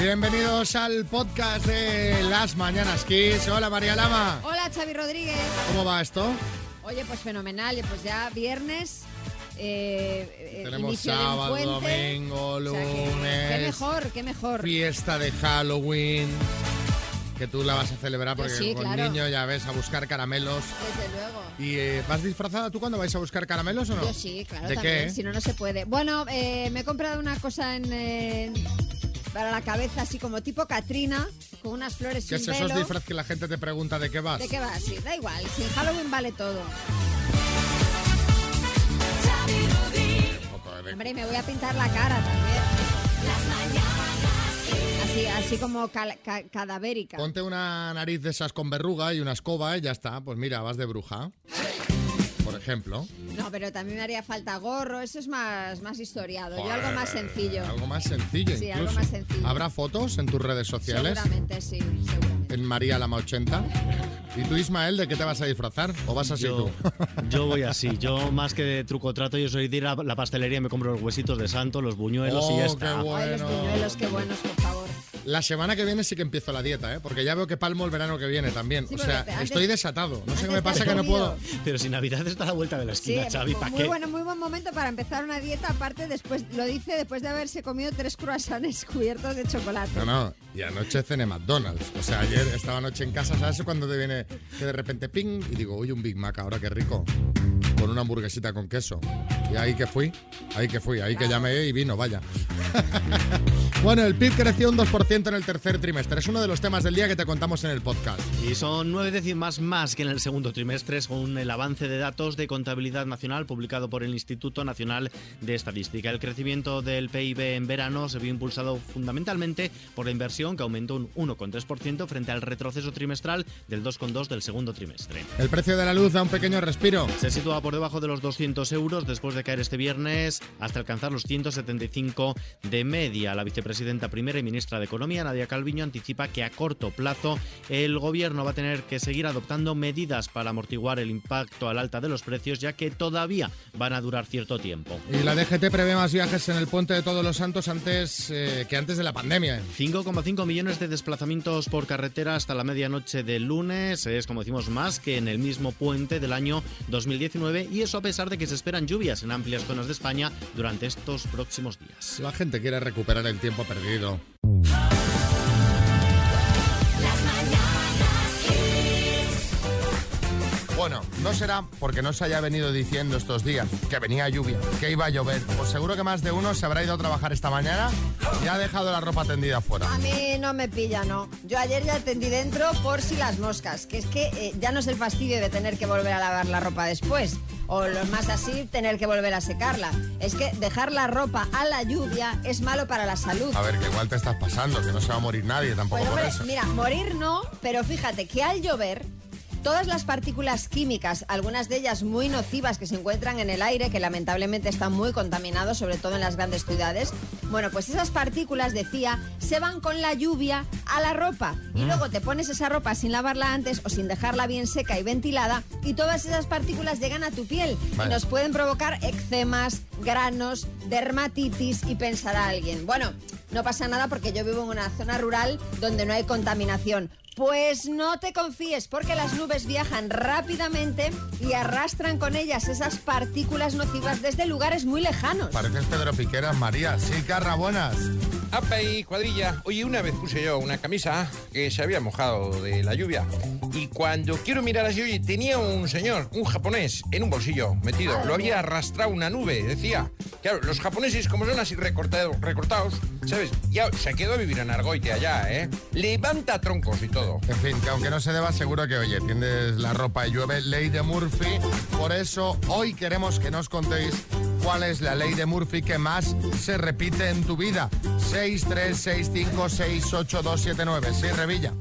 Bienvenidos al podcast de Las Mañanas Kiss. Hola María Lama. Hola Xavi Rodríguez. ¿Cómo va esto? Oye, pues fenomenal. Pues ya viernes. eh, eh, Tenemos sábado, domingo, O sea que, lunes. qué mejor, qué mejor. Fiesta de Halloween. Que tú la vas a celebrar porque sí, con claro. niño ya ves a buscar caramelos. Desde luego. ¿Y eh, vas disfrazada tú cuando vais a buscar caramelos o no? Yo sí, claro, ¿De también. qué? Si no, no se puede. Bueno, eh, me he comprado una cosa en, eh, para la cabeza, así como tipo Katrina, con unas flores ¿Qué sin es esos disfraz que la gente te pregunta de qué vas? ¿De qué va? Sí, da igual. Si en Halloween vale todo. De- Hombre, y me voy a pintar la cara también. Así, así como cal- ca- cadavérica. Ponte una nariz de esas con verruga y una escoba y ya está. Pues mira, vas de bruja. Por ejemplo. No, pero también me haría falta gorro. Eso es más, más historiado. Yo algo Joder, más sencillo. Algo más sencillo Sí, incluso. algo más sencillo. ¿Habrá fotos en tus redes sociales? Seguramente, sí, seguramente. En María Lama 80. ¿Y tú, Ismael, de qué te vas a disfrazar? ¿O vas así Yo, tú? yo voy así, yo más que de truco trato, yo soy de ir a la pastelería y me compro los huesitos de santo, los buñuelos y Oh, ya qué está. bueno. Ay, los buñuelos, qué buenos, por favor. La semana que viene sí que empiezo la dieta, ¿eh? Porque ya veo que palmo el verano que viene también. Sí, o sea, antes- estoy desatado. No sé qué me pasa que no puedo. Pero si Navidad está a la vuelta de la Sí, esquina, Xavi, ¿para muy qué? bueno, muy buen momento para empezar una dieta. Aparte, después lo dice después de haberse comido tres croissants cubiertos de chocolate. No, no. Y anoche cené McDonald's. O sea, ayer estaba anoche en casa, ¿sabes? Cuando te viene que de repente ping y digo, uy, un Big Mac, ahora qué rico. Con una hamburguesita con queso. Y ahí que fui, ahí que fui, ahí que llamé y vino, vaya. bueno, el PIB creció un 2% en el tercer trimestre. Es uno de los temas del día que te contamos en el podcast. Y son nueve décimas más que en el segundo trimestre, según el avance de datos de contabilidad nacional publicado por el Instituto Nacional de Estadística. El crecimiento del PIB en verano se vio impulsado fundamentalmente por la inversión, que aumentó un 1,3% frente al retroceso trimestral del 2,2% del segundo trimestre. El precio de la luz da un pequeño respiro. Se sitúa por debajo de los 200 euros después de caer este viernes hasta alcanzar los 175 de media. La vicepresidenta primera y ministra de Economía, Nadia Calviño, anticipa que a corto plazo el gobierno va a tener que seguir adoptando medidas para amortiguar el impacto al alta de los precios, ya que todavía van a durar cierto tiempo. Y la DGT prevé más viajes en el puente de Todos los Santos antes eh, que antes de la pandemia. 5,5 millones de desplazamientos por carretera hasta la medianoche del lunes. Es, como decimos, más que en el mismo puente del año 2019 y eso a pesar de que se esperan lluvias en amplias zonas de España durante estos próximos días. La gente quiere recuperar el tiempo perdido. Bueno, no será porque no se haya venido diciendo estos días que venía lluvia, que iba a llover. Pues seguro que más de uno se habrá ido a trabajar esta mañana y ha dejado la ropa tendida fuera. A mí no me pilla, no. Yo ayer ya tendí dentro por si las moscas, que es que eh, ya no es el fastidio de tener que volver a lavar la ropa después, o lo más así, tener que volver a secarla. Es que dejar la ropa a la lluvia es malo para la salud. A ver, que igual te estás pasando, que no se va a morir nadie tampoco Pues, por hombre, eso. mira, morir no, pero fíjate que al llover, todas las partículas químicas, algunas de ellas muy nocivas que se encuentran en el aire, que lamentablemente están muy contaminados, sobre todo en las grandes ciudades, bueno, pues esas partículas, decía, se van con la lluvia a la ropa. Y luego te pones esa ropa sin lavarla antes o sin dejarla bien seca y ventilada, y todas esas partículas llegan a tu piel Vale. y nos pueden provocar eczemas, granos, dermatitis y pensará alguien, bueno, no pasa nada porque yo vivo en una zona rural donde no hay contaminación. Pues no te confíes porque las nubes viajan rápidamente y arrastran con ellas esas partículas nocivas desde lugares muy lejanos. Pareces Pedro Piqueras, María. Sí, Carra, buenas. Apa y cuadrilla. Oye, una vez puse yo una camisa que se había mojado de la lluvia. Y cuando quiero mirar así, oye, tenía un señor, un japonés, en un bolsillo metido. Lo había arrastrado una nube, decía. Claro, los japoneses, como son así recortados, ¿sabes? Ya se quedó a vivir en Argoite allá, ¿eh? Levanta troncos y todo. En fin, que aunque no se deba, seguro que, oye, tiendes la ropa y llueve, ley de Murphy. Por eso, hoy queremos que nos contéis cuál es la ley de Murphy que más se repite en tu vida. 636568279. Sí, Revilla.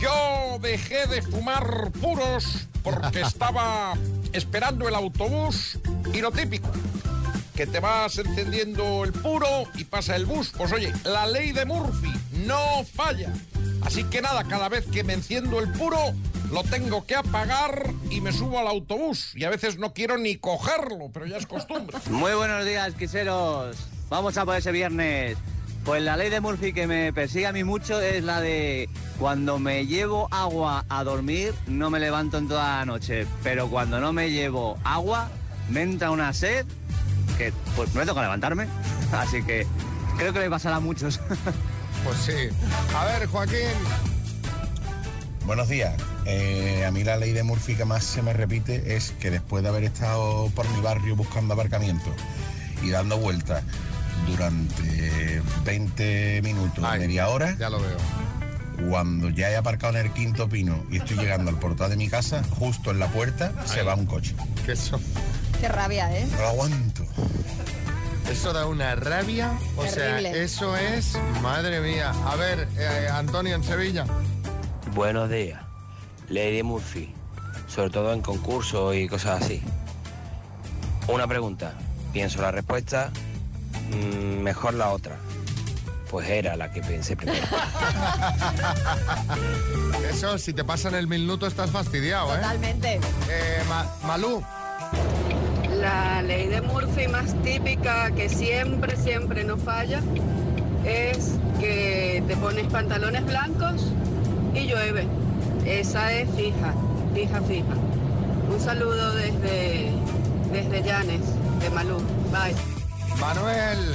Yo dejé de fumar puros porque estaba esperando el autobús y lo típico, que te vas encendiendo el puro y pasa el bus. Pues oye, la ley de Murphy no falla. Así que nada, cada vez que me enciendo el puro, lo tengo que apagar y me subo al autobús. Y a veces no quiero ni cogerlo, pero ya es costumbre. Muy buenos días, quiseros. Vamos a por ese viernes. Pues la ley de Murphy que me persigue a mí mucho es la de cuando me llevo agua a dormir no me levanto en toda la noche, pero cuando no me llevo agua me entra una sed que pues me toca levantarme. Así que creo que le pasará a muchos. Pues sí. A ver, Joaquín. Buenos días. Eh, a mí la ley de Murphy que más se me repite es que después de haber estado por mi barrio buscando aparcamiento y dando vueltas durante 20 minutos, Ay, media hora, Ya lo veo. cuando ya he aparcado en el quinto pino y estoy llegando al portal de mi casa, justo en la puerta se va un coche. Que eso, Qué rabia, ¿eh? No lo aguanto. Eso da una rabia. O Terrible. sea, eso es. Madre mía. A ver, eh, Antonio en Sevilla. Buenos días. Lady Murphy, sobre todo en concursos y cosas así. Una pregunta. Pienso la respuesta, mm, mejor la otra. Pues era la que pensé primero. Eso, si te pasan el minuto estás fastidiado, ¿eh? Totalmente. Eh, Ma- Malú. La ley de Murphy más típica que siempre, siempre no falla es que te pones pantalones blancos y llueve. Esa es fija, fija, fija. Un saludo desde, desde Llanes, de Malú. Bye. Manuel.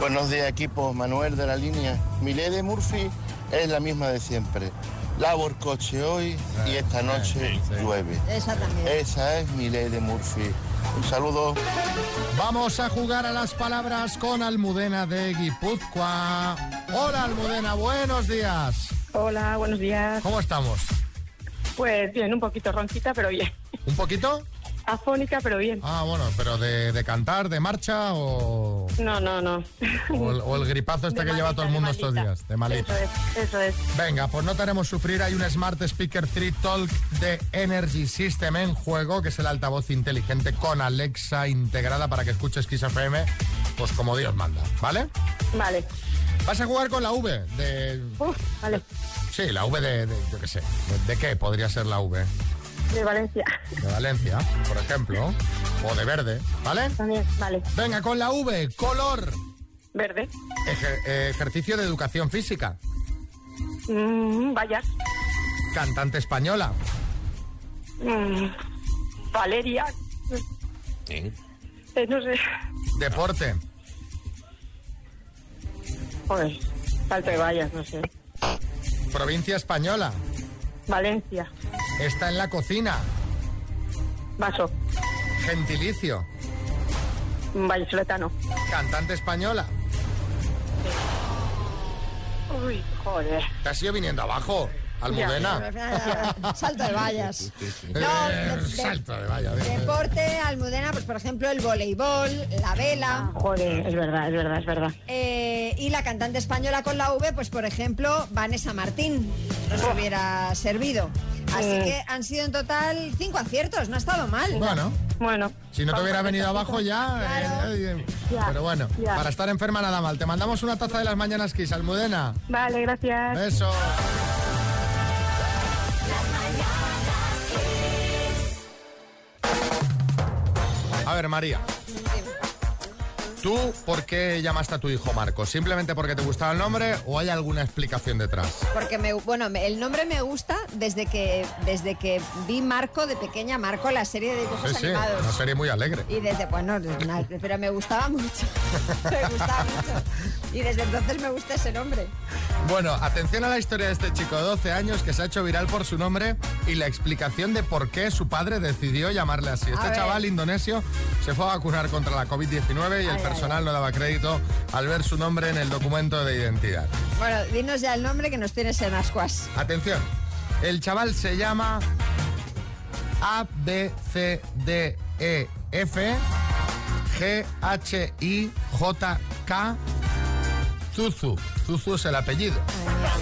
Buenos días equipo, Manuel de la línea. Mi ley de Murphy es la misma de siempre. Lavo el coche hoy y esta noche sí, sí. llueve. Esa también. Esa es mi ley de Murphy. Un saludo. Vamos a jugar a las palabras con Almudena de Guipúzcoa. Hola Almudena, buenos días. Hola, buenos días. ¿Cómo estamos? Pues bien, un poquito ronquita, pero bien. ¿Un poquito? Afónica, pero bien. Ah, bueno, pero de, de cantar, de marcha o, No, no, no. o el, o el gripazo este De que lleva todo el mundo estos días, de malita. Eso es, eso es. Venga, pues no te haremos sufrir. Hay un Smart Speaker 3 Talk de Energy System en juego, que es el altavoz inteligente con Alexa integrada para que escuches Kiss FM, pues como Dios manda, ¿vale? Vale. Vas a jugar con la V de... Uf, vale. Sí, la V de, de- yo qué sé. ¿De, de qué podría ser la V? De Valencia. De Valencia, por ejemplo. O de verde, ¿vale? También, vale. Venga, con la V, color. Verde. Ejer- eh, ejercicio de educación física. Mm, Vallas. Cantante española. Mm, Valeria. ¿Eh? Eh, no sé. Deporte. Joder. Salto de vallas, no sé. Provincia española. Valencia. Está en la cocina. Vaso. Gentilicio. Vallisoletano. Cantante española. Uy, joder. Te has ido viniendo abajo, Almudena. Salto de vallas. Eh, No, de- de- salto de valla. bien. Deporte, Almudena, pues por ejemplo el voleibol, la vela. Joder, es verdad, es verdad, es verdad. eh, y la cantante española con la V, pues por ejemplo, Vanessa Martín, nos hubiera servido. Así que han sido en total cinco aciertos, no ha estado mal. Bueno, Bueno. si no te hubiera venido abajo ya. Claro. eh, eh, Ya, pero bueno, ya. para estar enferma nada mal. Te mandamos una taza de las mañanas Kiss, Almudena. Vale, gracias. Beso. María. ¿Tú por qué llamaste a tu hijo Marco? ¿Simplemente porque te gustaba el nombre o hay alguna explicación detrás? Porque me, bueno, el nombre me gusta desde que desde que vi Marco de pequeña, Marco la serie de dibujos Sí, sí, animados. una serie muy alegre. Y desde, bueno, na- pero me gustaba mucho. me gustaba mucho. Y desde entonces me gusta ese nombre. Bueno, atención a la historia de este chico de 12 años que se ha hecho viral por su nombre y la explicación de por qué su padre decidió llamarle así. Este chaval indonesio se fue a vacunar contra la COVID-19 y el personal no daba crédito al ver su nombre en el documento de identidad. Bueno, dinos ya el nombre que nos tienes en ascuas. Atención, el chaval se llama A, B, C, D, E, F, G, H, I, J, K, Zuzu. Zuzu es el apellido.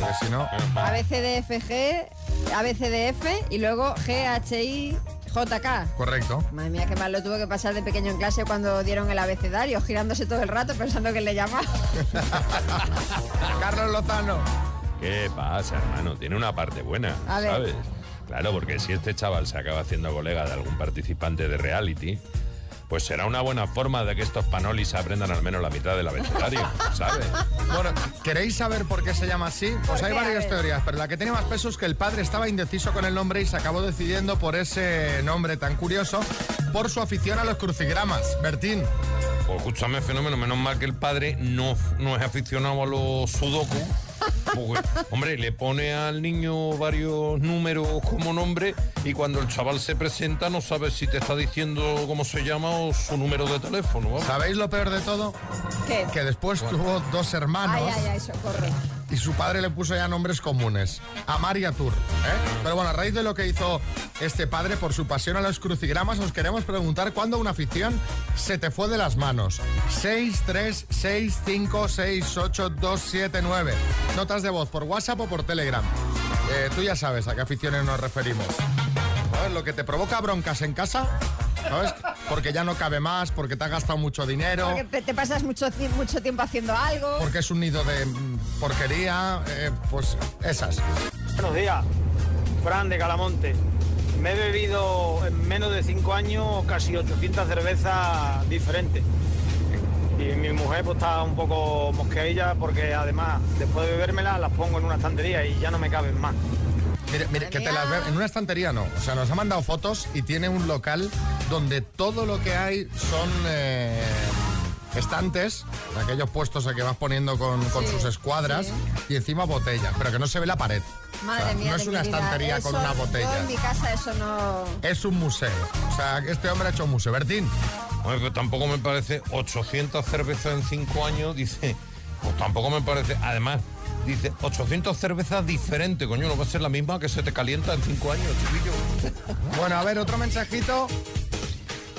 Porque si no... ABCDFG, ABCDF y luego GHIJK. Correcto. Madre mía, qué mal lo tuvo que pasar de pequeño en clase cuando dieron el abecedario, girándose todo el rato pensando que le llamaba. Carlos Lozano. ¿Qué pasa, hermano? Tiene una parte buena, A ver. ¿sabes? Claro, porque si este chaval se acaba haciendo colega de algún participante de reality, pues será una buena forma de que estos panolis aprendan al menos la mitad del abecedario, ¿sabes? Bueno, ¿queréis saber por qué se llama así? Pues ¿Por hay varias teorías, pero la que tiene más peso es que el padre estaba indeciso con el nombre y se acabó decidiendo por ese nombre tan curioso por su afición a los crucigramas. Bertín, Pues escúchame, fenómeno, menos mal que el padre no, no es aficionado a los sudoku. Hombre, le pone al niño varios números como nombre y cuando el chaval se presenta no sabe si te está diciendo cómo se llama o su número de teléfono. ¿sabéis lo peor de todo? ¿Qué? Que después tuvo dos hermanos Ay, ay, ay, socorro. Y su padre le puso ya nombres comunes, Amar y Atur. ¿eh? Pero bueno, a raíz de lo que hizo este padre por su pasión a los crucigramas, os queremos preguntar cuándo una afición se te fue de las manos. 6, 3, 6, 5, 6, 8, 2, 7, 9. Notas de voz por WhatsApp o por Telegram. Eh, tú ya sabes a qué aficiones nos referimos. Lo que te provoca broncas en casa, ¿sabes? Porque ya no cabe más, porque te has gastado mucho dinero. Porque te- pasas mucho, mucho tiempo haciendo algo. porque es un nido de mm, porquería, eh, pues esas. Buenos días, Fran de Calamonte. Me he bebido en menos de 5 años casi 800 cervezas diferentes. Y mi mujer pues está un poco mosqueadilla porque además después de bebérmelas las pongo en una estantería y ya no me caben más. Mire, mire, que te las ve en una estantería no. O sea, nos ha mandado fotos y tiene un local donde todo lo que hay son eh, estantes, aquellos puestos a que vas poniendo con, con Sí, sus escuadras sí. y encima botellas, pero que no se ve la pared. Madre O sea, mía. no es una estantería con una Yo botella. en mi casa eso no. Es un museo. O sea, que este hombre ha hecho un museo. Bertín, tampoco me parece 800 cervezas en 5 años, dice. Pues tampoco me parece. Además, dice 800 cervezas diferentes, coño, no va a ser la misma que se te calienta en 5 años, chiquillo. bueno, a ver, otro mensajito.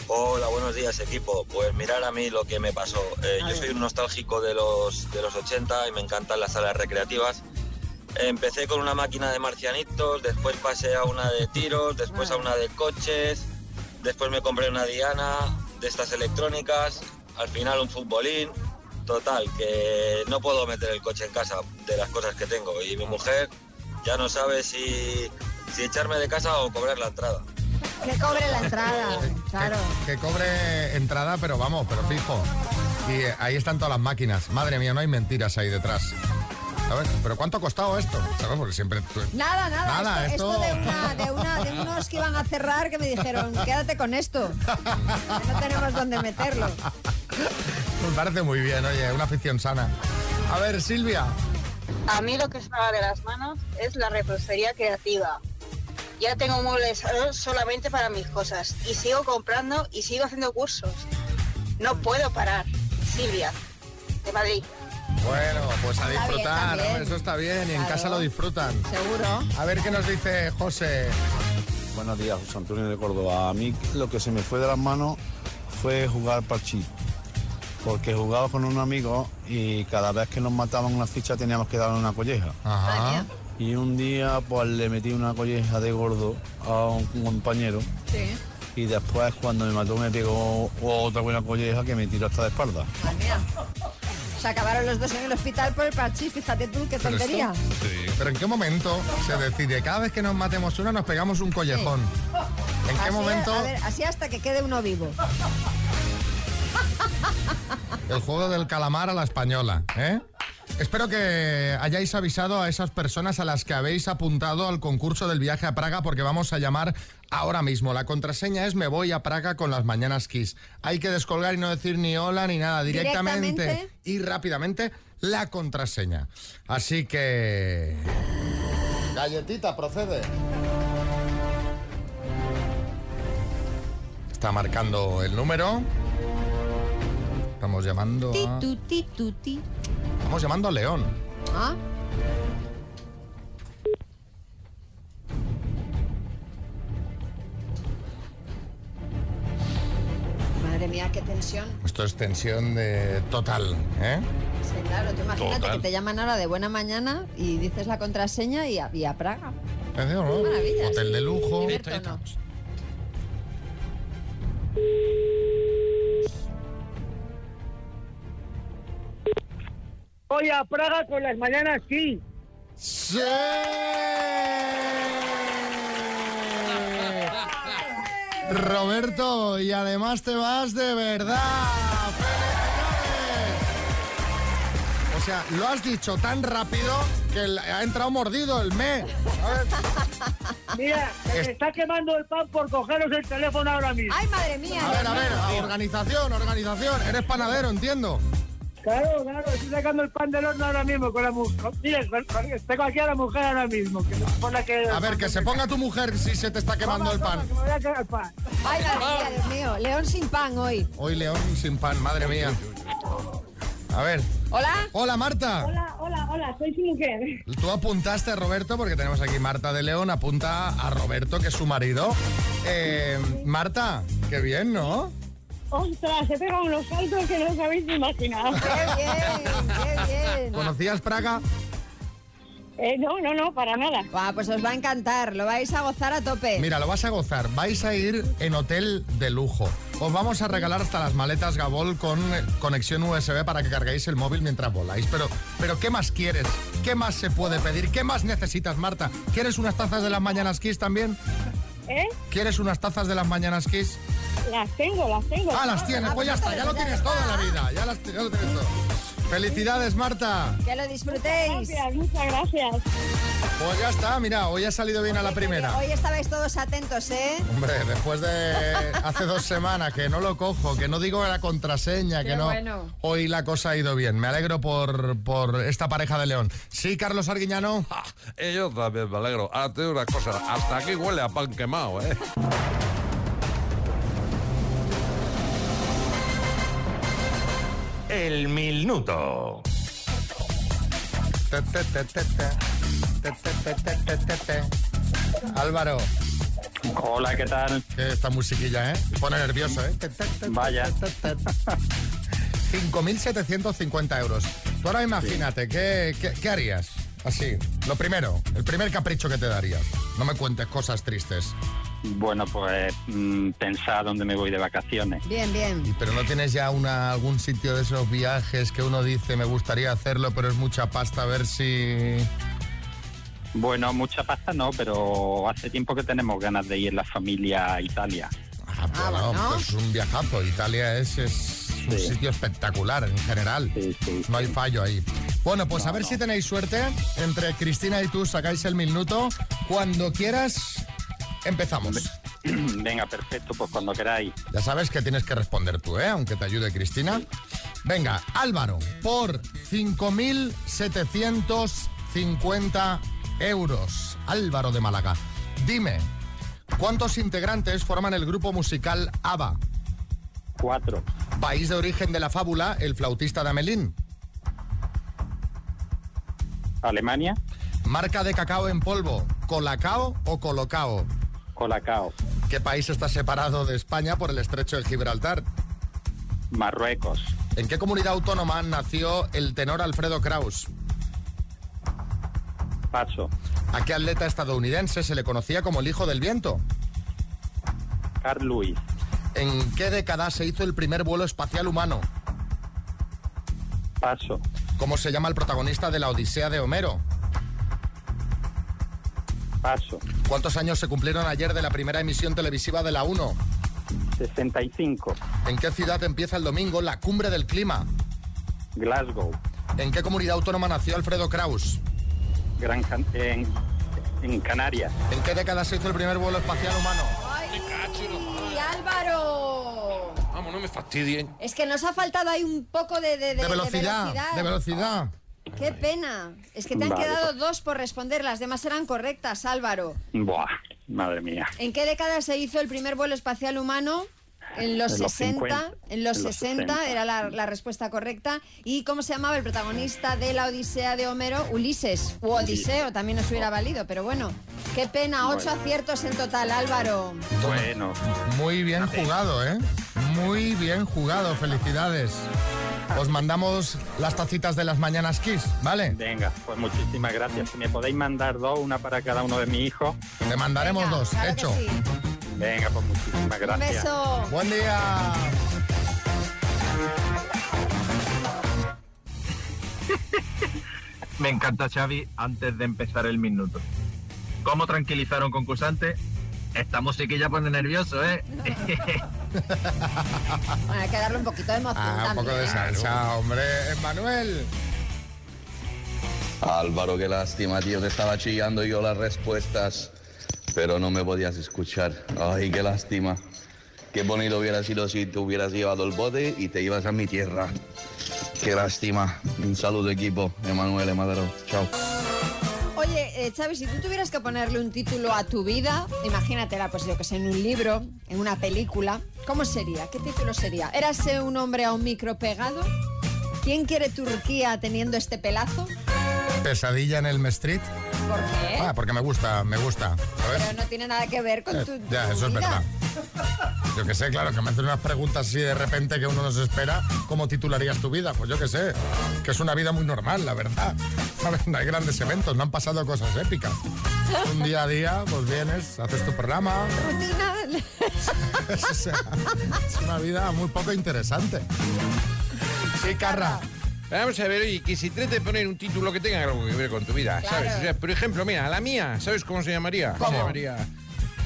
Hola, buenos días equipo. Pues mirar a mí lo que me pasó. Eh, yo soy un nostálgico de los, de los 80 y me encantan las salas recreativas. Empecé con una máquina de marcianitos, después pasé a una de tiros, después a una de coches, después me compré una Diana de estas electrónicas, al final un futbolín. Total, que no puedo meter el coche en casa de las cosas que tengo y mi mujer ya no sabe si, si echarme de casa o cobrar la entrada. Que cobre la entrada. Claro. Que cobre entrada, pero vamos, pero fijo. Y eh, ahí están todas las máquinas. Madre mía, no hay mentiras ahí detrás. ¿Sabes? ¿Pero cuánto ha costado esto? ¿Sabes? Porque siempre... Nada, nada. Nada, esto, esto- esto de, una, de, una- de unos que iban a cerrar que me dijeron, quédate con esto. Que no tenemos dónde meterlo. Me parece muy bien, oye, una afición sana. A ver, Silvia. A mí lo que se me va de las manos es la repostería creativa. Ya tengo muebles eh, solamente para mis cosas y sigo comprando y sigo haciendo cursos. No puedo parar. Silvia, de Madrid. Bueno, pues a Está bien disfrutar, eso está bien, y en Claro. casa lo disfrutan. Seguro. A ver qué nos dice José. Buenos días, José Antonio de Córdoba. A mí lo que se me fue de las manos fue jugar parchís. Porque jugaba con un amigo y cada vez que nos mataban una ficha teníamos que darle una colleja. Ajá. Y un día pues le metí una colleja de gordo a un compañero Sí. y después cuando me mató me pegó otra buena colleja que me tiró hasta de espalda. Se acabaron los dos en el hospital por el parchís. Fíjate tú, qué Pero, tontería. esto- Pero ¿en qué momento se decide? Cada vez que nos matemos una nos pegamos un collejón. ¿En qué Así, momento a ver, así hasta que quede uno vivo. El juego del calamar a la española? ¿eh? Espero que hayáis avisado a esas personas a las que habéis apuntado al concurso del viaje a Praga porque vamos a llamar ahora mismo. La contraseña es me voy a Praga con las mañanas Kiss. Hay que descolgar y no decir ni hola ni nada. Directamente, Directamente. y rápidamente la contraseña. Así que... Galletita, procede. Está marcando el número. Estamos llamando Ti, a... tu, ti, tu, ti. Estamos llamando a León. Ah. Madre mía, qué tensión. Esto es tensión de total, ¿eh? Sí, claro, tú imagínate Total. que te llaman ahora de buena mañana y dices la contraseña y a, y a Praga. ¿no? Hotel de lujo. Voy a Praga con las mañanas, sí. ¡Sí! Roberto, y además te vas de verdad. ¡Felicidades! O sea, lo has dicho tan rápido que ha entrado mordido el me. A ver. Mira, se Es- me está quemando el pan por cogeros el teléfono ahora mismo. Ay, madre mía. A ver, a ver, organización, organización. Eres panadero, entiendo. Claro, claro, estoy sacando el pan del horno ahora mismo con la mujer. Mira, tengo aquí a la mujer ahora mismo. Que, por la que, A ver, que se ponga tu mujer si se te está quemando el pan. que me voy a quedar el pan. Ay, madre mía, Dios mío. León sin pan hoy. Hoy León sin pan, madre mía. A ver. Hola. Hola, Marta. Hola, hola, hola, soy su mujer. Tú apuntaste a Roberto, porque tenemos aquí Marta de León, apunta a Roberto, que es su marido. Eh, Marta, qué bien, ¿no? Ostras, he pegado unos saltos que no os habéis imaginado. Qué bien, qué bien. ¿Conocías Praga? Eh, no, no, no, para nada. Buah, pues os va a encantar, lo vais a gozar a tope. Mira, lo vas a gozar. Vais a ir en hotel de lujo. Os vamos a regalar hasta las maletas Gabol con conexión USB para que carguéis el móvil mientras voláis. Pero, pero ¿qué más quieres? ¿Qué más se puede pedir? ¿Qué más necesitas, Marta? ¿Quieres unas tazas de las Mañanas Kiss también? ¿Eh? ¿Quieres unas tazas de las Mañanas Kiss? Las tengo, las tengo. Ah, las tienes, pues ya está, ya lo tienes todo en la vida, ya, las, ya lo tienes todo. Felicidades, Marta. Que lo disfrutéis. Gracias, muchas gracias. Pues ya está, mira, hoy ha salido bien a la primera. Hoy estabais todos atentos, ¿eh? Hombre, después de hace dos semanas que no lo cojo, que no digo la contraseña, Qué que no. bueno. Hoy la cosa ha ido bien. Me alegro por, por esta pareja de León. Sí, Carlos Arguiñano. Y yo también me alegro. Ahora te digo una cosa, hasta aquí huele a pan quemado, ¿eh? Te, te. Álvaro. Hola, ¿qué tal? Esta musiquilla, ¿eh? Pone nervioso, ¿eh? Vaya. te, te, te. 5.750 euros. Tú ahora imagínate, ¿qué, qué, qué harías? Así, lo primero, el primer capricho que te darías. No me cuentes cosas tristes. Bueno, pues mm, pensar dónde me voy de vacaciones. Bien, bien. Pero no tienes ya una, algún sitio de esos viajes que uno dice me gustaría hacerlo, pero es mucha pasta a ver si... Bueno, mucha pasta no, pero hace tiempo que tenemos ganas de ir la familia a Italia. Ah, bueno, pues un viajazo. Italia es, es un sitio espectacular en general. No hay fallo ahí. Bueno, pues a ver si tenéis suerte. Entre Cristina y tú sacáis el minuto. Cuando quieras, empezamos. Venga, perfecto, pues cuando queráis. Ya sabes que tienes que responder tú, ¿eh? Aunque te ayude Cristina. Venga, Álvaro, por 5.750 euros. Álvaro de Málaga. Dime, ¿cuántos integrantes forman el grupo musical ABBA? Cuatro. País de origen de la fábula, el flautista de Amelín. Alemania. Marca de cacao en polvo, ¿colacao o colocao? Colacao. ¿Qué país está separado de España por el estrecho de Gibraltar? Marruecos. ¿En qué comunidad autónoma nació el tenor Alfredo Kraus? Paso. ¿A qué atleta estadounidense se le conocía como el hijo del viento? Carl Lewis. ¿En qué década se hizo el primer vuelo espacial humano? Paso. ¿Cómo se llama el protagonista de la Odisea de Homero? Paso. ¿Cuántos años se cumplieron ayer de la primera emisión televisiva de la 1? 65. ¿En qué ciudad empieza el domingo la cumbre del clima? Glasgow. ¿En qué comunidad autónoma nació Alfredo Kraus? Gran Can- en, en Canarias. ¿En qué década se hizo el primer vuelo espacial humano? ¡Y Álvaro! Vamos, no me fastidien. Es que nos ha faltado ahí un poco de, de, de- De velocidad, de velocidad. Qué pena. Es que te han Vale, quedado dos por responder. Las demás eran correctas, Álvaro. Buah, madre mía. ¿En qué década se hizo el primer vuelo espacial humano? En los En los 60, 50, en los en los 60 60. era la, la respuesta correcta. ¿Y cómo se llamaba el protagonista de la Odisea de Homero? Ulises, u Odiseo, también nos hubiera valido, pero bueno. Qué pena, ocho Bueno. aciertos en total, Álvaro. Bueno. Muy bien jugado, ¿eh? Muy bien jugado, felicidades. Os mandamos las tacitas de las mañanas Kiss, ¿vale? Venga, pues muchísimas gracias. Si me podéis mandar dos, una para cada uno de mis hijos. Te mandaremos Venga, dos, claro hecho. sí. Venga, pues muchísimas Un gracias. beso. Buen día. Me encanta Xavi antes de empezar el minuto. ¿Cómo tranquilizar a un concursante? Esta musiquilla pone nervioso, ¿eh? Bueno, hay que darle un poquito de emoción Ah, un poco de ¿eh? salsa, hombre. Manuel. Álvaro, qué lástima, tío, te estaba chillando yo las respuestas, pero no me podías escuchar. Ay, qué lástima. Qué bonito hubiera sido si te hubieras llevado el bote y te ibas a mi tierra. Qué lástima. Un saludo, equipo. Emanuel Emadero. Chao. Oye, eh, Xavi, si tú tuvieras que ponerle un título a tu vida, imagínatela, pues yo que sé, en un libro, en una película, ¿cómo sería? ¿Qué título sería? ¿Érase un hombre a un micro pegado? ¿Quién quiere Turquía teniendo este pelazo? Pesadilla en el Street. ¿Por qué? Ah, porque me gusta, me gusta. ¿sabes? Pero no tiene nada que ver con tu. Ya, tu eso es vida. verdad. Yo que sé, claro, que me hacen unas preguntas así de repente que uno no se espera. ¿Cómo titularías tu vida? Pues yo que sé, que es una vida muy normal, la verdad. ¿Sabes? No hay grandes eventos, no han pasado cosas épicas. Un día a día, pues vienes, haces tu programa. Rutina. O sea, es una vida muy poco interesante. Sí, Carra. Vamos a ver, oye, que se trate de poner un título que tenga algo que ver con tu vida, ¿sabes? O sea, por ejemplo, mira, la mía, ¿sabes cómo se llamaría? ¿Cómo? Se llamaría...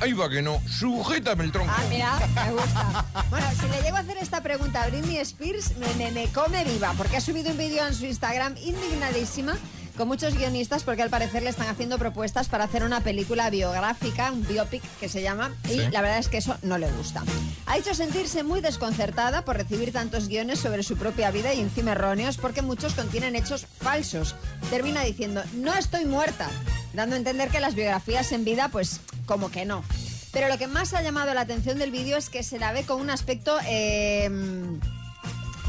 Ahí va que no, sujétame el tronco. Ah, mira, me gusta. Bueno, si le llego a hacer esta pregunta a Britney Spears, me, me- me come viva, porque ha subido un vídeo en su Instagram indignadísima con muchos guionistas porque al parecer le están haciendo propuestas para hacer una película biográfica, un biopic que se llama, y Sí. la verdad es que eso no le gusta. Ha hecho sentirse muy desconcertada por recibir tantos guiones sobre su propia vida y encima erróneos porque muchos contienen hechos falsos. Termina diciendo, no estoy muerta, dando a entender que las biografías en vida, pues como que no. Pero lo que más ha llamado la atención del vídeo es que se la ve con un aspecto, eh,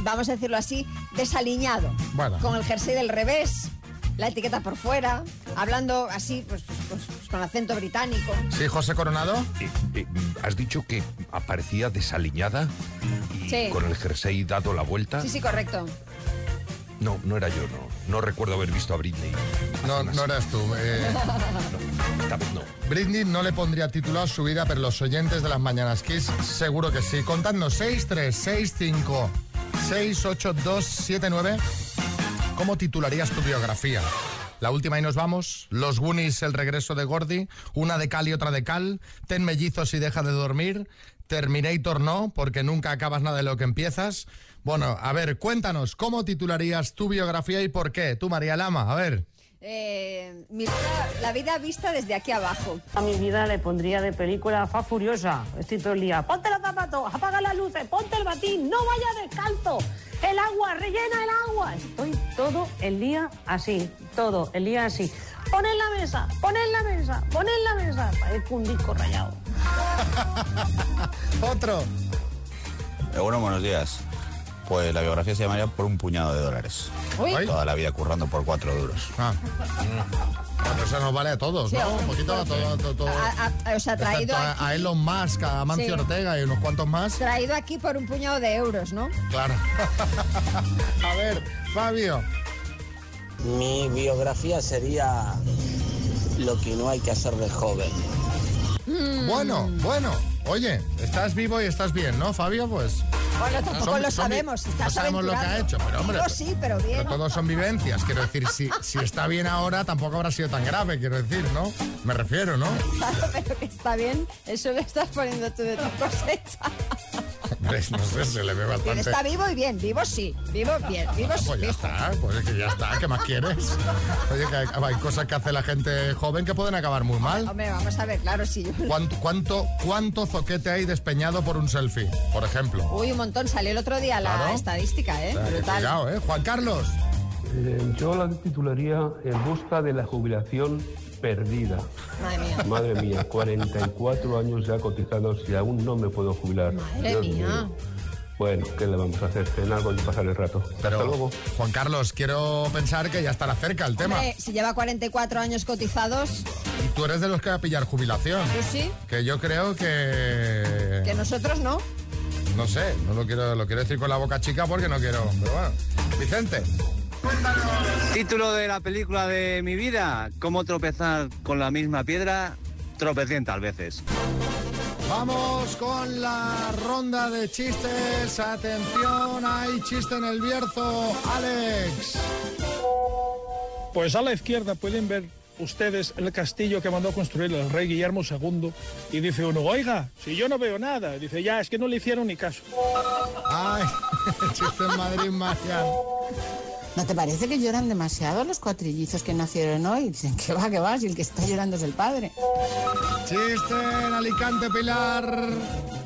vamos a decirlo así, desaliñado. Bueno. Con el jersey del revés, la etiqueta por fuera, hablando así, pues, pues, pues, pues, con acento británico. Sí, José Coronado. Eh, has dicho que aparecía desaliñada y Sí. con el jersey dado la vuelta. Sí, sí, correcto. No, no era yo, no. No recuerdo haber visto a Britney. No, no eras tú. eh. Vez no. Britney no le pondría título a su vida, pero los oyentes de las Mañanas Kiss seguro que sí. Contadnos 6365 68279. ¿Cómo titularías tu biografía? La última y nos vamos. Los Goonies, el regreso de Gordy. Una de cal y otra de cal. Ten mellizos y deja de dormir. Terminator no, porque nunca acabas nada de lo que empiezas. Bueno, a ver, cuéntanos, ¿cómo titularías tu biografía y por qué? Tú, María Lama, a ver. Eh, mi vida- la vida vista desde aquí abajo. A mi vida le pondría de película Fa Furiosa. Estoy todo el día. Ponte los zapatos, apaga las luces, ponte el batín, no vaya descalzo. El agua, rellena el agua. Estoy todo el día así, todo el día así. Pon en la mesa, pon en la mesa, pon en la mesa. Parezco un disco rayado. Otro. Eh, bueno, buenos días. Pues la biografía se llamaría Por un puñado de dólares. Uy. Toda la vida currando por cuatro duros. Ah. Bueno, eso nos vale a todos, Sí, ¿no? Un poquito a todo. todo- todo. A- a- o sea, traído a, a Elon Musk, a Mancio Sí. Ortega y unos cuantos más. traído aquí por un puñado de euros, ¿no? Claro. a ver, Fabio. Mi biografía sería lo que no hay que hacer de joven. Mm. Bueno, bueno. Oye, estás vivo y estás bien, ¿no, Fabio? Pues. Bueno, tampoco Son- lo son sabemos. No Estás sabemos lo que ha hecho, pero hombre. Sí, pero bien. Pero todos son vivencias. Quiero decir, si, si está bien ahora, tampoco habrá sido tan grave, quiero decir, ¿no? Me refiero, ¿no? Claro, pero que está bien. Eso lo estás poniendo tú de tu cosecha. No sé, se le ve bastante. está vivo y bien. Vivo sí. Vivo bien. Vivo sí. Pues ya está, pues es que ya está, ¿qué más quieres? Oye, que hay, hay cosas que hace la gente joven que pueden acabar muy mal. Hombre, vamos a ver, claro, sí. ¿Cuánto, cuánto, cuánto zoquete hay despeñado por un selfie, por ejemplo? Uy, un montón. Salió el otro día la Claro. estadística, ¿eh? O sea, que Brutal. cuidado, ¿eh? Juan Carlos. Eh, yo la titularía En busca de la jubilación perdida. Madre mía. Madre mía, 44 años ya cotizados y aún no me puedo jubilar. Madre Dios mía. mío. Bueno, ¿qué le vamos a hacer? En algo y pasar el rato. Pero, Hasta luego. Juan Carlos, quiero pensar que ya estará cerca el tema. Hombre, si lleva 44 años cotizados, Y tú eres de los que va a pillar jubilación. tú sí, Que yo creo que... que nosotros no. No sé, no lo quiero, lo quiero decir con la boca chica porque no quiero... Pero bueno. Vicente. Título de la película de mi vida, cómo tropezar con la misma piedra tropecientas veces. Vamos con la ronda de chistes. Atención, hay chiste en el Bierzo. Alex. Pues a la izquierda pueden ver ustedes el castillo que mandó construir el rey Guillermo II. Y dice uno, oiga, si yo no veo nada. Dice, ya, es que no le hicieron ni caso. Ay, chiste en Madrid, Marian. ¿No te parece que lloran demasiado los cuatrillizos que nacieron hoy? Dicen que va, que va, si el que está llorando es el padre. Chiste en Alicante, Pilar.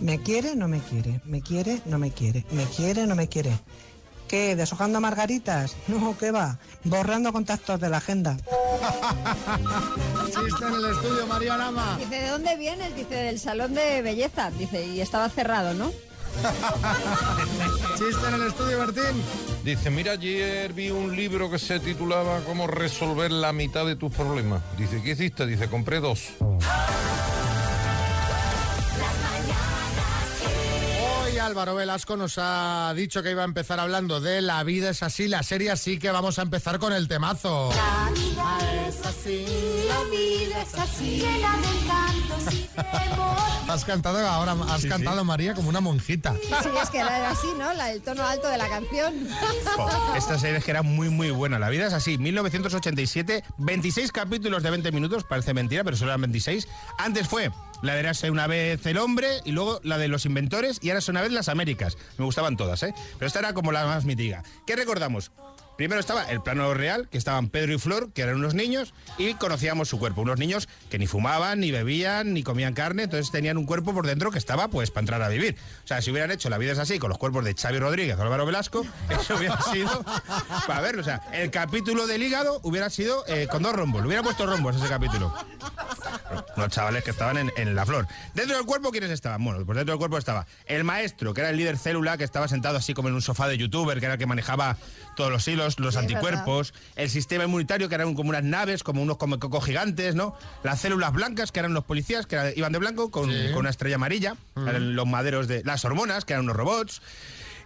¿Me quiere no me quiere? ¿Me quiere no me quiere? ¿Me quiere no me quiere? ¿Qué? ¿Deshojando margaritas? No, ¿qué va? Borrando contactos de la agenda. Chiste en el estudio, María Lama. Dice, ¿de dónde vienes? Dice, del salón de belleza. Dice, y estaba cerrado, ¿no? Chiste en el estudio, Bertín. Dice, mira, ayer vi un libro que se titulaba Cómo resolver la mitad de tus problemas. Dice, ¿qué hiciste? Dice, compré dos. Álvaro Velasco nos ha dicho que iba a empezar hablando de La vida es así, la serie, así que vamos a empezar con el temazo. La vida es así, la vida es así, llena de encantos y de. Has cantado ahora, has cantado María como una monjita. Sí, es que era así, ¿no? La- el tono alto de la canción. Jo, Esta serie es que era muy, muy buena. La vida es así. 1987, 26 capítulos de 20 minutos. Parece mentira, pero solo eran 26. Antes fue la de Érase una vez el hombre y luego la de los inventores y Érase una vez las Américas. Me gustaban todas, ¿eh? Pero esta era como la más mítica. ¿Qué recordamos? Primero estaba el plano real, que estaban Pedro y Flor, que eran unos niños, y conocíamos su cuerpo. Unos niños que ni fumaban, ni bebían, ni comían carne, entonces tenían un cuerpo por dentro que estaba pues para entrar a vivir. O sea, si hubieran hecho La vida es así con los cuerpos de Xavi Rodríguez o Álvaro Velasco, eso hubiera sido para verlo. O sea, el capítulo del hígado hubiera sido eh, con dos rombos. Le hubiera puesto rombos ese capítulo. Los chavales que estaban en, en la flor. Dentro del cuerpo, ¿quiénes estaban? Bueno, pues dentro del cuerpo estaba el maestro, que era el líder célula, que estaba sentado así como en un sofá de youtuber, que era el que manejaba todos los hilos, los Sí, anticuerpos, el sistema inmunitario, que eran como unas naves, como unos como cocos gigantes, ¿no? Las células blancas, que eran los policías, que iban de blanco, con, Sí. con una estrella amarilla, eran los maderos de las hormonas, que eran unos robots.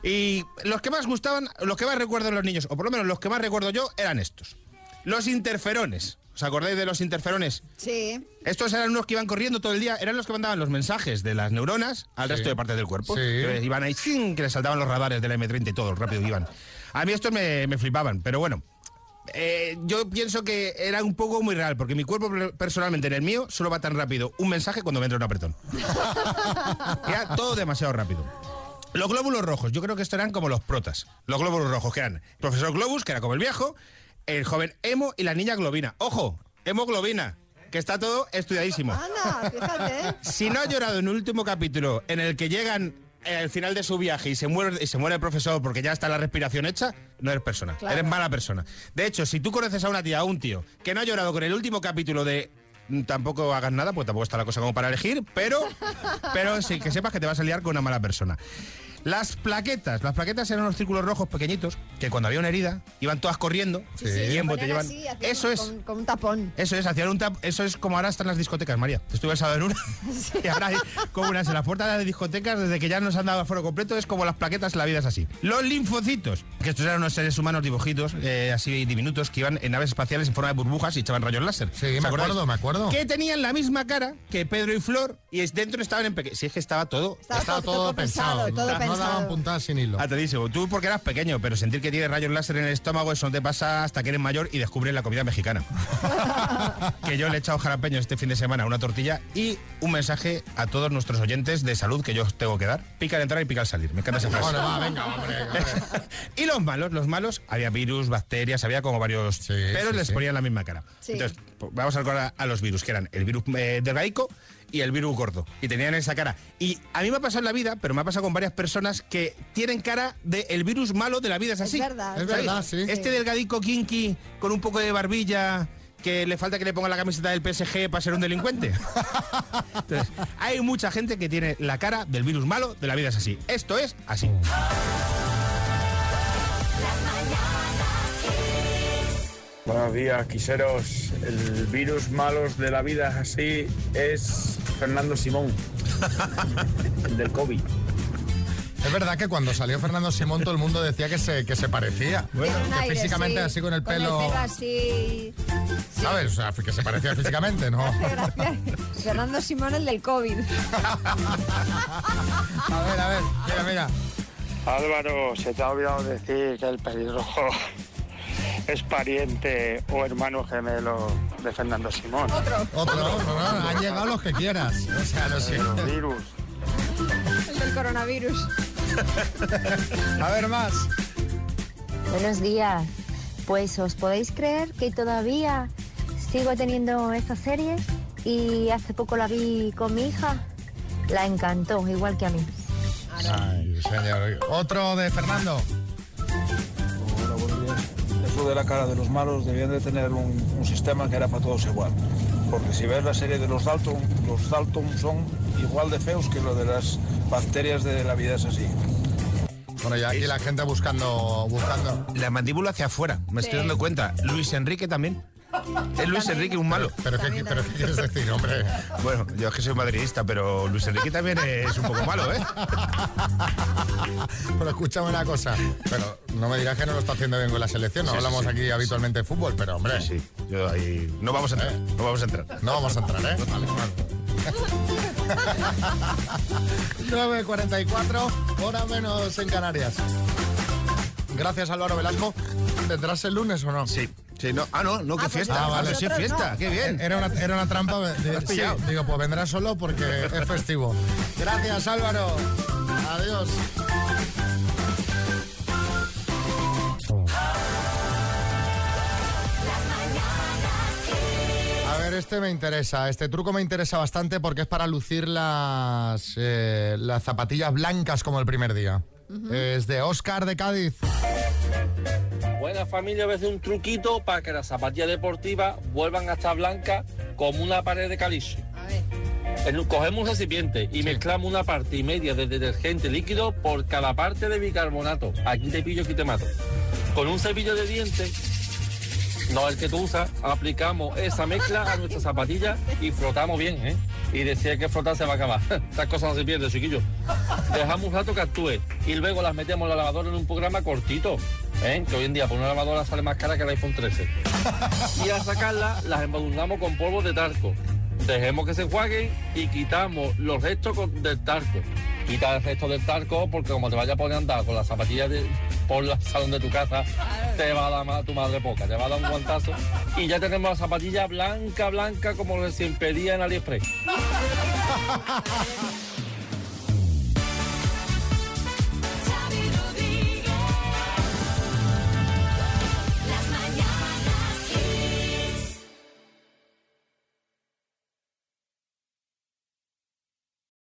Y los que más gustaban, los que más recuerdo los niños, o por lo menos los que más recuerdo yo, eran estos. Los interferones. ¿Os acordáis de los interferones? Sí. Estos eran unos que iban corriendo todo el día, eran los que mandaban los mensajes de las neuronas al Sí. resto de partes del cuerpo. Sí. Que iban ahí, ¡chin! que les saltaban los radares del M30 y todo, rápido que iban. A mí estos me, me flipaban, pero bueno. eh, yo pienso que era un poco muy real, porque mi cuerpo per- personalmente en el mío solo va tan rápido un mensaje cuando me entra un apretón. Era todo demasiado rápido. Los glóbulos rojos, yo creo que estos eran como los protas. Los glóbulos rojos, que eran el profesor Globus, que era como el viejo, el joven Emo y la niña Globina. Ojo, hemoglobina, que está todo estudiadísimo. Anda, fíjate. Si no ha llorado en el último capítulo en el que llegan eh, al final de su viaje y se muere y se muere el profesor porque ya está la respiración hecha, no eres persona, Claro. eres mala persona. De hecho, si tú conoces a una tía, a un tío que no ha llorado con el último capítulo de mm, tampoco hagas nada, pues tampoco está la cosa como para elegir, pero pero sí que sepas que te vas a liar con una mala persona. Las plaquetas, las plaquetas eran unos círculos rojos pequeñitos que cuando había una herida iban todas corriendo Sí, sí, y en Eso es. Con, con un tapón. Eso es, hacían un tap, eso es como ahora están las discotecas, María. Estuve el sábado en una y ahora hay como unas en las puertas de las discotecas, desde que ya nos han dado aforo completo, es como las plaquetas, la vida es así. Los linfocitos, que estos eran unos seres humanos dibujitos, eh, así diminutos, que iban en naves espaciales en forma de burbujas y echaban rayos láser. Sí, ¿Os me acordáis? acuerdo, me acuerdo. Que tenían la misma cara que Pedro y Flor y es- dentro estaban en pequeño. Si es que estaba todo. Estaba todo, pensado, no, no daban puntadas sin hilo. Atadísimo. Tú porque eras pequeño, pero sentir que tienes rayos láser en el estómago, eso no te pasa hasta que eres mayor y descubres la comida mexicana. que yo le he echado jalapeños este fin de semana a una tortilla y un mensaje a todos nuestros oyentes de salud que yo os tengo que dar. Pica al entrar y pica al salir. Me encanta esa frase. Bueno, va, venga, hombre. y los malos, los malos, había virus, bacterias, había como varios, pero sí, les sí. ponían la misma cara. Sí. Entonces, vamos a recordar a los virus, que eran el virus eh, delgadico y el virus gordo. Y tenían esa cara. Y a mí me ha pasado en la vida, pero me ha pasado con varias personas que tienen cara del virus malo de la vida. Es así. verdad. Es verdad, sí. Este delgadico kinky con un poco de barbilla que le falta que le ponga la camiseta del PSG para ser un delincuente. Entonces, hay mucha gente que tiene la cara del virus malo de la vida es así. Esto es así. Buenos días, quiseros. El virus malos de la vida es así es Fernando Simón, el del COVID. Es verdad que cuando salió Fernando Simón todo el mundo decía que se, que se parecía. Un que aire, físicamente sí, así con el Con pelo. el pelo así. ¿Sabes? O sea, que se parecía físicamente, ¿no? Fernando Simón, el del COVID. A ver, a ver, mira, mira. Álvaro, se te ha olvidado decir que el pelirrojo es pariente o hermano gemelo de Fernando Simón. Otro, no, no, han llegado los que quieras. O sea, no sé. Virus. El del coronavirus. A ver más. Buenos días. Pues os podéis creer que todavía sigo teniendo esa serie y hace poco la vi con mi hija. La encantó, igual que a mí. Ay, señor. Otro de Fernando. Eso de la cara de los malos debían de tener un, un sistema que era para todos igual. Porque si ves la serie de los Dalton, los Dalton son igual de feos que lo de las bacterias de la vida es así. Bueno, ya aquí la gente buscando, buscando. La mandíbula hacia afuera, me estoy dando cuenta. Luis Enrique también. Es Luis Enrique un malo. Pero, ¿qué, pero ¿qué quieres decir, hombre? Bueno, yo es que soy madridista, pero Luis Enrique también es un poco malo, ¿eh? Pero escúchame una cosa. Pero no me dirás que no lo está haciendo bien con la selección. No Sí, hablamos sí. aquí habitualmente de fútbol, pero hombre. Sí, yo ahí. No vamos a entrar. No vamos a entrar. No vamos a entrar, ¿eh? Vale, vale. 9.44, hora menos en Canarias. Gracias, Álvaro Velasco. ¿Vendrás el lunes o no? Sí. Sí, no. Ah, no, no, qué fiesta. Ah, vale. Ah, sí, es fiesta. Qué bien. Era una, era una trampa. de- sí, digo, pues vendrás solo porque es festivo. Gracias, Álvaro. Adiós. A ver, este me interesa. Este truco me interesa bastante porque es para lucir las, eh, las zapatillas blancas como el primer día. Es de Oscar de Cádiz. Buena familia, a veces un truquito para que las zapatillas deportivas vuelvan a estar blancas como una pared de caliche. En- Cogemos un recipiente y mezclamos una parte y media de detergente líquido por cada parte de bicarbonato. Aquí te pillo, aquí te mato. Con un cepillo de dientes, no el que tú usas, aplicamos esa mezcla a nuestras zapatillas y frotamos bien, ¿eh? Y decía que frotar se va a acabar. Estas cosas no se pierden, chiquillos. Dejamos un rato que actúe y luego las metemos en la lavadora en un programa cortito. ¿Eh? Que hoy en día por una lavadora sale más cara que el iPhone 13. Y al sacarla las embadurnamos con polvo de talco. Dejemos que se enjuaguen y quitamos los restos con- del talco. Quita el resto del talco porque como te vaya a poner a andar con las zapatillas de- por el salón de tu casa, te va a dar ma- tu madre poca, te va a dar un guantazo. Y ya tenemos la zapatilla blanca, blanca como recién pedía en AliExpress.